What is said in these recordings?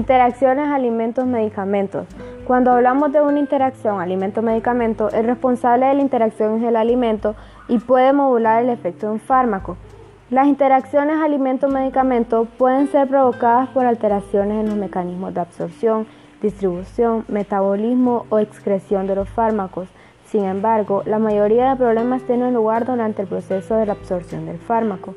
Interacciones alimentos-medicamentos. Cuando hablamos de una interacción alimento-medicamento, el responsable de la interacción es el alimento y puede modular el efecto de un fármaco. Las interacciones alimento-medicamento pueden ser provocadas por alteraciones en los mecanismos de absorción, distribución, metabolismo o excreción de los fármacos. Sin embargo, la mayoría de problemas tienen lugar durante el proceso de la absorción del fármaco.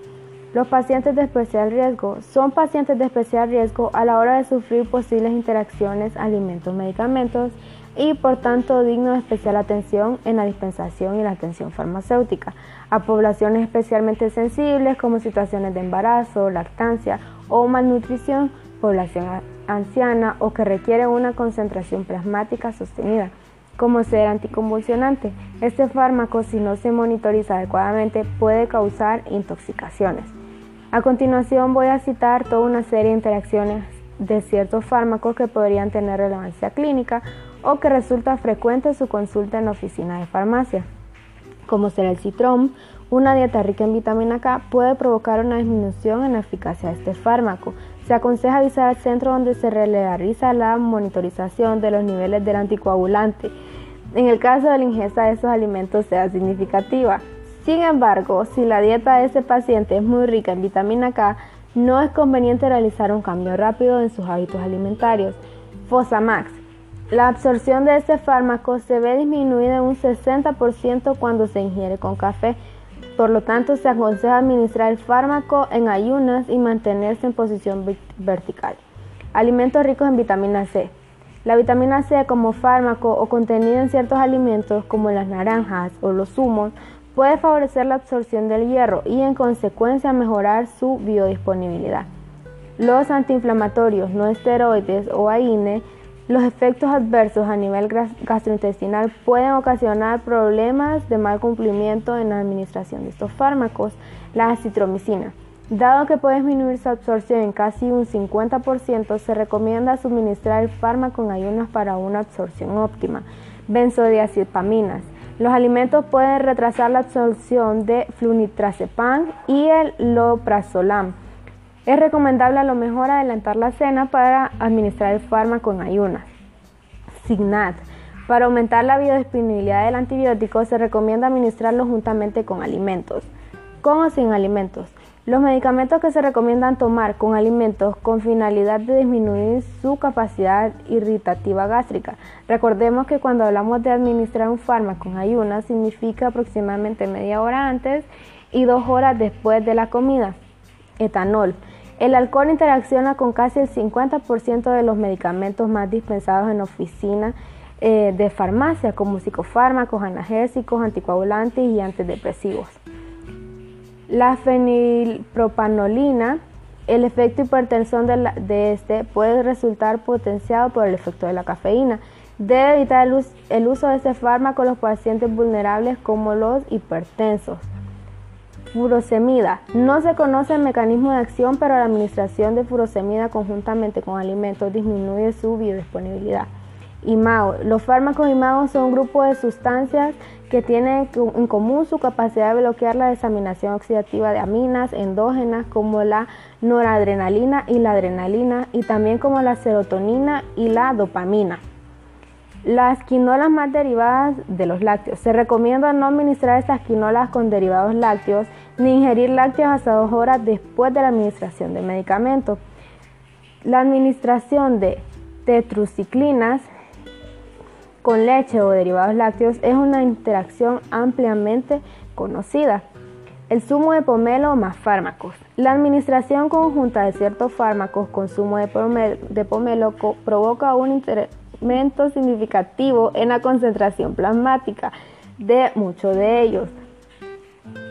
Los pacientes de especial riesgo son pacientes de especial riesgo a la hora de sufrir posibles interacciones alimentos-medicamentos y por tanto dignos de especial atención en la dispensación y la atención farmacéutica, a poblaciones especialmente sensibles como situaciones de embarazo, lactancia o malnutrición, población anciana o que requiere una concentración plasmática sostenida como ser anticonvulsionante. Este fármaco, si no se monitoriza adecuadamente, puede causar intoxicaciones. A continuación voy a citar toda una serie de interacciones de ciertos fármacos que podrían tener relevancia clínica o que resulta frecuente su consulta en la oficina de farmacia, como ser el citrom, una dieta rica en vitamina K puede provocar una disminución en la eficacia de este fármaco. Se aconseja avisar al centro donde se realiza la monitorización de los niveles del anticoagulante en el caso de la ingesta de esos alimentos sea significativa. Sin embargo, si la dieta de ese paciente es muy rica en vitamina K, no es conveniente realizar un cambio rápido en sus hábitos alimentarios. Fosamax. La absorción de este fármaco se ve disminuida en un 60% cuando se ingiere con café. Por lo tanto, se aconseja administrar el fármaco en ayunas y mantenerse en posición vertical. Alimentos ricos en vitamina C. La vitamina C como fármaco o contenida en ciertos alimentos como las naranjas o los zumos puede favorecer la absorción del hierro y en consecuencia mejorar su biodisponibilidad. Los antiinflamatorios no esteroides o AINE, los efectos adversos a nivel gastrointestinal pueden ocasionar problemas de mal cumplimiento en la administración de estos fármacos. La acitromicina. Dado que puede disminuir su absorción en casi un 50%, se recomienda suministrar el fármaco en ayunas para una absorción óptima. Benzodiazepaminas. Los alimentos pueden retrasar la absorción de flunitrazepam y el loprazolam. Es recomendable a lo mejor adelantar la cena para administrar el fármaco en ayunas. Signat. Para aumentar la biodisponibilidad del antibiótico se recomienda administrarlo juntamente con alimentos. Con o sin alimentos. Los medicamentos que se recomiendan tomar con alimentos con finalidad de disminuir su capacidad irritativa gástrica. Recordemos que cuando hablamos de administrar un fármaco en ayunas significa aproximadamente media hora antes y dos horas después de la comida. Etanol. El alcohol interacciona con casi el 50% de los medicamentos más dispensados en oficina eh, de farmacia, como psicofármacos, analgésicos, anticoagulantes y antidepresivos. La fenilpropanolina, el efecto hipertensón de, este puede resultar potenciado por el efecto de la cafeína. Debe evitar el, uso de este fármaco en los pacientes vulnerables como los hipertensos. Furosemida. No se conoce el mecanismo de acción, pero la administración de furosemida conjuntamente con alimentos disminuye su biodisponibilidad. IMAO. Los fármacos IMAO son un grupo de sustancias que tienen en común su capacidad de bloquear la desaminación oxidativa de aminas endógenas como la noradrenalina y la adrenalina y también como la serotonina y la dopamina. Las quinolas más derivadas de los lácteos. Se recomienda no administrar estas quinolas con derivados lácteos ni ingerir lácteos hasta dos horas después de la administración de medicamentos. La administración de tetraciclinas con leche o derivados lácteos es una interacción ampliamente conocida. El zumo de pomelo más fármacos. La administración conjunta de ciertos fármacos con zumo de pomelo, provoca un incremento significativo en la concentración plasmática de muchos de ellos.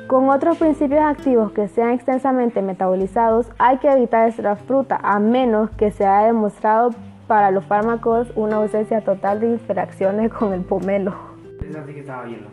Con otros principios activos que sean extensamente metabolizados, hay que evitar esta fruta a menos que se haya demostrado para los fármacos una ausencia total de interacciones con el pomelo. Así que estaba viendo.